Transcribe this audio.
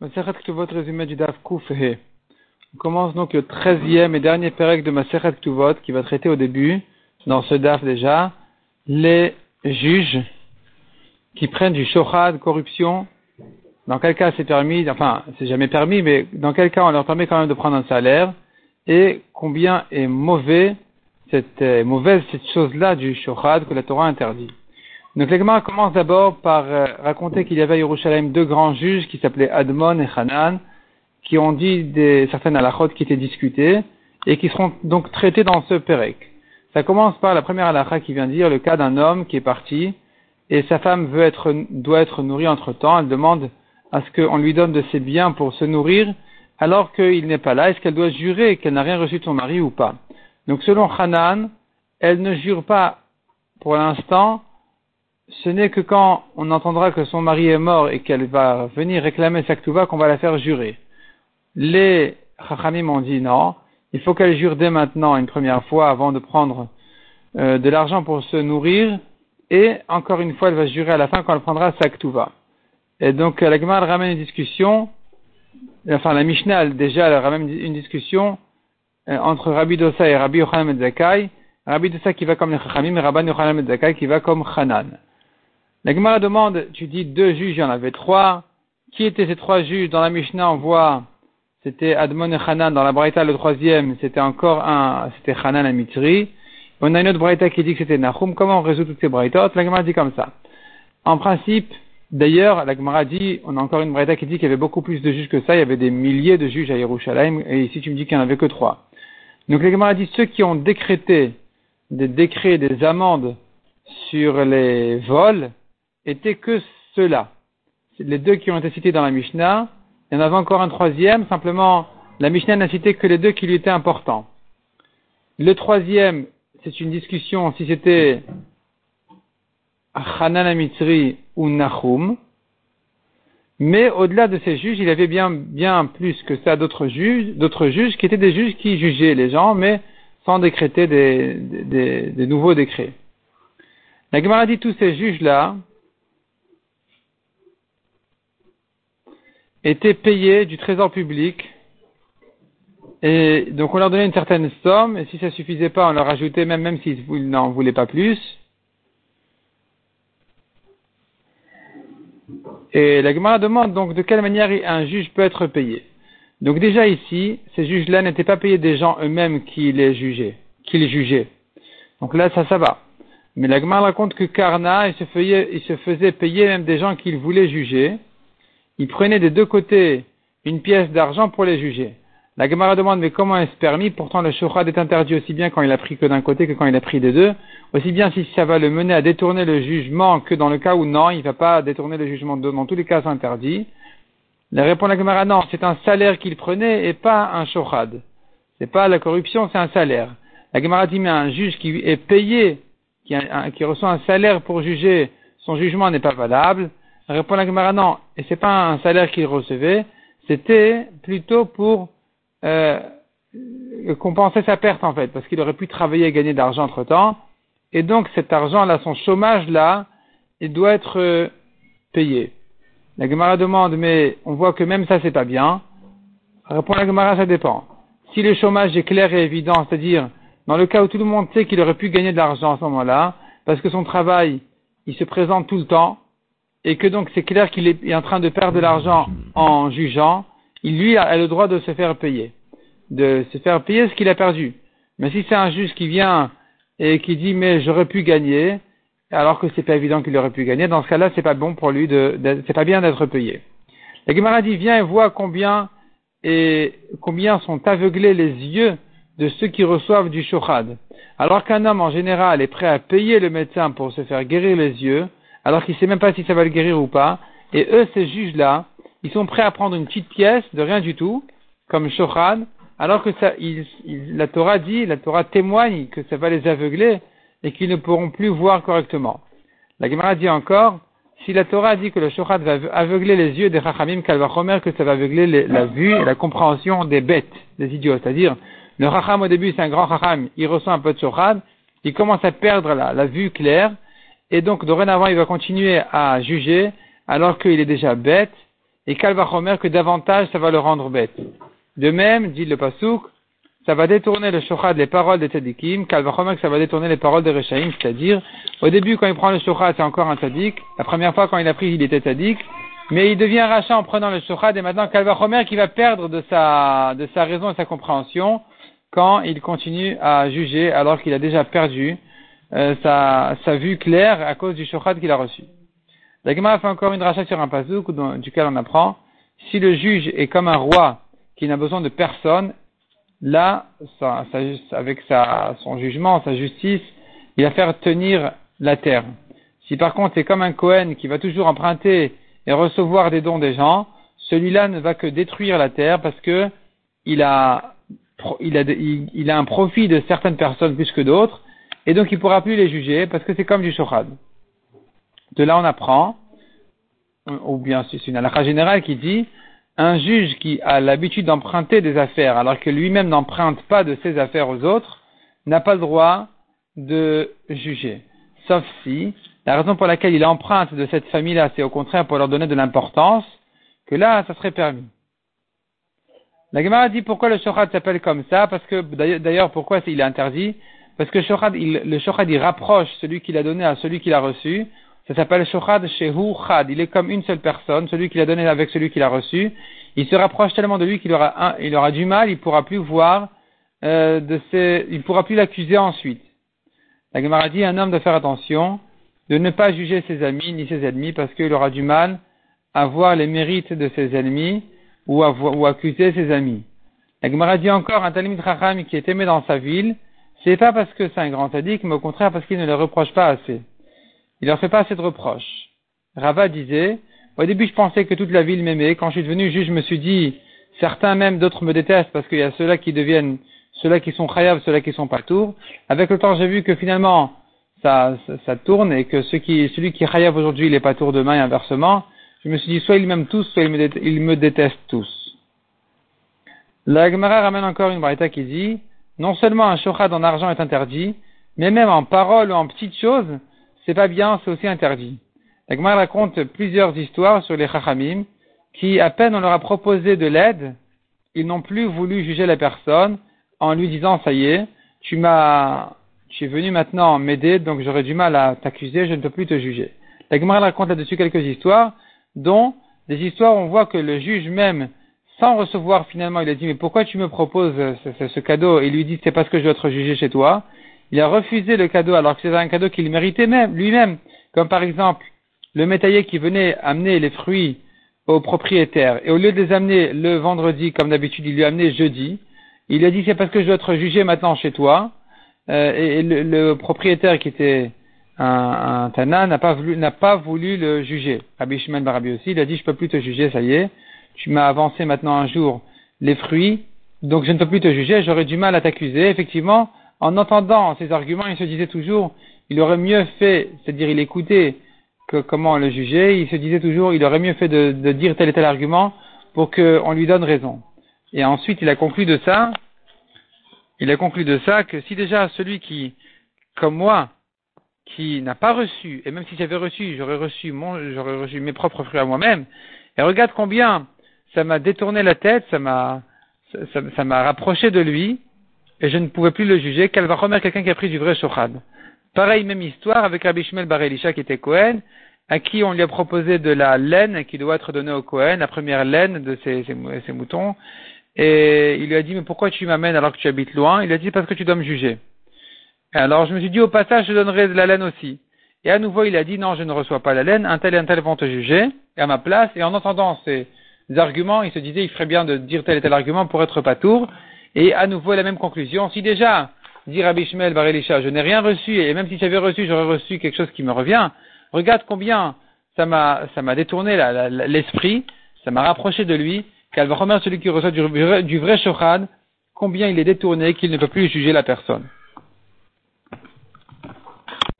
Masechet Ktuvot résumé du Daf Kuf He. On commence donc le treizième et dernier pérec de Masechet Ktuvot qui va traiter au début, dans ce Daf déjà, les juges qui prennent du shochad, corruption. Dans quel cas c'est permis, enfin c'est jamais permis, mais dans quel cas on leur permet quand même de prendre un salaire? Et combien est mauvais cette euh, mauvaise cette chose-là du shochad que la Torah interdit? Donc l'Egmar commence d'abord par euh, raconter qu'il y avait à Yerushalayim deux grands juges qui s'appelaient Admon et Hanan, qui ont dit des, certaines halachot qui étaient discutées et qui seront donc traités dans ce Pérec. Ça commence par la première halakha qui vient dire le cas d'un homme qui est parti et sa femme veut être, doit être nourrie entre temps. Elle demande à ce qu'on lui donne de ses biens pour se nourrir alors qu'il n'est pas là. Est-ce qu'elle doit jurer qu'elle n'a rien reçu de son mari ou pas? Donc selon Hanan, elle ne jure pas pour l'instant ce n'est que quand on entendra que son mari est mort et qu'elle va venir réclamer sa qu'on va la faire jurer. Les chachamim ont dit non, il faut qu'elle jure dès maintenant une première fois avant de prendre euh, de l'argent pour se nourrir et encore une fois elle va jurer à la fin quand elle prendra sa. Et donc la Gemara ramène une discussion, enfin la Mishnah déjà elle ramène une discussion euh, entre Rabbi Dosa et Rabbi Yochanan Zakai, Rabbi Dosa qui va comme les chachamim et Rabbi Yochanan Zakai qui va comme Hanan. La Gemara demande, tu dis deux juges, il y en avait trois. Qui étaient ces trois juges Dans la Mishnah, on voit, c'était Admon et Hanan. Dans la Braïta, le troisième, c'était encore un, c'était Hanan à Mitri. On a une autre Braïta qui dit que c'était Nahum. Comment on résout toutes ces Braïtas? La Gemara dit comme ça. En principe, d'ailleurs, la Gemara dit, on a encore une Braïta qui dit qu'il y avait beaucoup plus de juges que ça. Il y avait des milliers de juges à Yerushalayim. Et ici, tu me dis qu'il n'y en avait que trois. Donc la Gemara dit, ceux qui ont décrété des décrets, des amendes sur les vols, étaient que ceux-là. Les deux qui ont été cités dans la Mishnah. Il y en avait encore un troisième, simplement la Mishnah n'a cité que les deux qui lui étaient importants. Le troisième, c'est une discussion si c'était Hanan Amitri ou Nahum. Mais au-delà de ces juges, il y avait bien, bien plus que ça d'autres juges, d'autres juges qui étaient des juges qui jugeaient les gens, mais sans décréter des, des, des nouveaux décrets. La Gemara dit tous ces juges-là, étaient payés du trésor public. Et donc on leur donnait une certaine somme, et si ça suffisait pas, on leur ajoutait même, même s'ils n'en voulaient pas plus. Et la Gemara demande donc de quelle manière un juge peut être payé. Donc déjà ici, ces juges-là n'étaient pas payés des gens eux-mêmes qui les jugeaient, qui les jugeaient. Donc là, ça, ça va. Mais la Gemara raconte que Karna, il se, il se faisait payer même des gens qu'il voulait juger il prenait des deux côtés une pièce d'argent pour les juger. La Gemara demande mais comment est-ce permis? Pourtant le shochad est interdit aussi bien quand il a pris que d'un côté que quand il a pris des deux. Aussi bien si ça va le mener à détourner le jugement que dans le cas où non, il ne va pas détourner le jugement de Dans tous les cas c'est interdit. La réponse de la Gemara non, c'est un salaire qu'il prenait et pas un shochad. C'est pas la corruption, c'est un salaire. La Gemara dit mais un juge qui est payé, qui reçoit un salaire pour juger, son jugement n'est pas valable. Répond la Gemara, non, et c'est pas un salaire qu'il recevait, c'était plutôt pour euh, compenser sa perte en fait, parce qu'il aurait pu travailler et gagner de l'argent entre temps, et donc cet argent-là, son chômage-là, il doit être euh, payé. La Gemara demande, mais on voit que même ça c'est pas bien. Répond la Gemara, ça dépend. Si le chômage est clair et évident, c'est-à-dire dans le cas où tout le monde sait qu'il aurait pu gagner de l'argent à ce moment-là, parce que son travail, il se présente tout le temps, et que donc c'est clair qu'il est en train de perdre de l'argent en jugeant, il lui a le droit de se faire payer, de se faire payer ce qu'il a perdu. Mais si c'est un juge qui vient et qui dit mais j'aurais pu gagner, alors que c'est pas évident qu'il aurait pu gagner, dans ce cas-là c'est pas bon pour lui de, c'est pas bien d'être payé. La Gemara dit viens et vois combien et combien sont aveuglés les yeux de ceux qui reçoivent du shochad. Alors qu'un homme en général est prêt à payer le médecin pour se faire guérir les yeux, alors qu'il ne sait même pas si ça va le guérir ou pas. Et eux, ces juges-là, ils sont prêts à prendre une petite pièce de rien du tout, comme Shochan, alors que ça, la Torah dit, la Torah témoigne que ça va les aveugler et qu'ils ne pourront plus voir correctement. La Gemara dit encore, si la Torah dit que le Shochan va aveugler les yeux des Chachamim, qu'elle va que ça va aveugler la vue et la compréhension des bêtes, des idiots. C'est-à-dire, le Chacham au début c'est un grand Chacham, il ressent un peu de Shochan, il commence à perdre la vue claire, et donc dorénavant il va continuer à juger alors qu'il est déjà bête et Kalvachomer que davantage ça va le rendre bête. De même, dit le Pasouk, ça va détourner le shochad, les paroles des tzadikim, Kalvachomer que ça va détourner les paroles de Rechaim, c'est-à-dire, au début quand il prend le shochad, c'est encore un tzadik, la première fois quand il a pris, il était tzadik, mais il devient rachat en prenant le shochad, et maintenant Kalvachomer qui va perdre de sa, de sa raison et sa compréhension, quand il continue à juger alors qu'il a déjà perdu euh, sa, sa, vue claire à cause du shochad qu'il a reçu. La Gemara fait encore une rachat sur un pasouk duquel on apprend si le juge est comme un roi qui n'a besoin de personne, là, avec sa, son jugement, sa justice, il va faire tenir la terre. Si par contre c'est comme un Cohen qui va toujours emprunter et recevoir des dons des gens, celui-là ne va que détruire la terre parce que il a il a, il, a un profit de certaines personnes plus que d'autres, et donc il ne pourra plus les juger parce que c'est comme du shochad. De là on apprend, ou bien c'est une halakha générale qui dit, un juge qui a l'habitude d'emprunter des affaires alors que lui-même n'emprunte pas de ses affaires aux autres, n'a pas le droit de juger. Sauf si la raison pour laquelle il emprunte de cette famille-là, c'est au contraire pour leur donner de l'importance, que là, ça serait permis. La Gemara dit pourquoi le shochad s'appelle comme ça, parce que d'ailleurs pourquoi il est interdit, parce que le shochad il rapproche celui qui l'a donné à celui qui l'a reçu. Ça s'appelle shochad shehu chad. Il est comme une seule personne, celui qui l'a donné avec celui qui l'a reçu. Il se rapproche tellement de lui qu'il aura, il aura du mal, il pourra plus voir euh, de ses, il pourra plus l'accuser ensuite. La Gemara dit un homme doit faire attention de ne pas juger ses amis ni ses ennemis parce qu'il aura du mal à voir les mérites de ses ennemis ou, ou accuser ses amis. La Gemara dit encore un Talmud Chacham qui est aimé dans sa ville, c'est pas parce que c'est un grand sadique, mais au contraire parce qu'il ne le reproche pas assez. Il leur fait pas assez de reproches. Rava disait, au début je pensais que toute la ville m'aimait, quand je suis devenu juge je me suis dit, certains même d'autres me détestent parce qu'il y a ceux-là qui deviennent, ceux-là qui sont chayav, ceux-là qui sont pas tours. Avec le temps j'ai vu que finalement ça, ça, tourne et que celui qui est aujourd'hui il est pas tour demain et inversement je me suis dit, soit ils m'aiment tous, soit ils me, détestent tous. La Gemara ramène encore une braïta qui dit, non seulement un shochad en argent est interdit, mais même en parole ou en petites choses, c'est pas bien, c'est aussi interdit. La Gemara raconte plusieurs histoires sur les chachamim, qui, à peine on leur a proposé de l'aide, ils n'ont plus voulu juger la personne en lui disant, ça y est, tu m'as, tu es venu maintenant m'aider, donc j'aurais du mal à t'accuser, je ne peux plus te juger. La Gemara raconte là-dessus quelques histoires, dont des histoires où on voit que le juge même, sans recevoir finalement, il a dit mais pourquoi tu me proposes ce, cadeau? Et il lui dit c'est parce que je dois être jugé chez toi. Il a refusé le cadeau alors que c'était un cadeau qu'il méritait même lui-même, comme par exemple le métayer qui venait amener les fruits au propriétaire et au lieu de les amener le vendredi comme d'habitude, il lui a amené jeudi. Il lui a dit c'est parce que je dois être jugé maintenant chez toi. Euh, et, le propriétaire qui était un, un Tana n'a pas voulu, n'a pas voulu le juger. Rabbi Shimon Barabi aussi, il a dit, je peux plus te juger, ça y est. Tu m'as avancé maintenant un jour les fruits, donc je ne peux plus te juger, j'aurais du mal à t'accuser. Effectivement, en entendant ces arguments, il se disait toujours, il aurait mieux fait, c'est-à-dire il écoutait que comment le juger, il se disait toujours, il aurait mieux fait de, de dire tel et tel argument pour qu'on lui donne raison. Et ensuite, il a conclu de ça, il a conclu de ça que si déjà celui qui, comme moi, qui n'a pas reçu, et même si j'avais reçu, j'aurais reçu mon, j'aurais reçu mes propres fruits à moi-même, et regarde combien ça m'a détourné la tête, ça m'a, ça, m'a rapproché de lui, et je ne pouvais plus le juger, qu'elle va remettre quelqu'un qui a pris du vrai shochad. Pareil, même histoire avec Rabbi Shmuel Bar Elisha qui était Cohen, à qui on lui a proposé de la laine qui doit être donnée au Cohen, la première laine de ses, moutons, et il lui a dit, mais pourquoi tu m'amènes alors que tu habites loin? Il a dit, parce que tu dois me juger. Alors je me suis dit au passage, je donnerai de la laine aussi. Et à nouveau, il a dit non, je ne reçois pas la laine, un tel et un tel vont te juger, à ma place. Et en entendant ces il se disait, il ferait bien de dire tel et tel argument pour être patour. Et à nouveau, la même conclusion. Si déjà, dit Rabbi Shmuel Bar je n'ai rien reçu, et même si j'avais reçu, j'aurais reçu quelque chose qui me revient, regarde combien ça m'a, ça m'a détourné l'esprit, ça m'a rapproché de lui, qu'elle va remettre celui qui reçoit du, du vrai shochad, combien il est détourné qu'il ne peut plus juger la personne.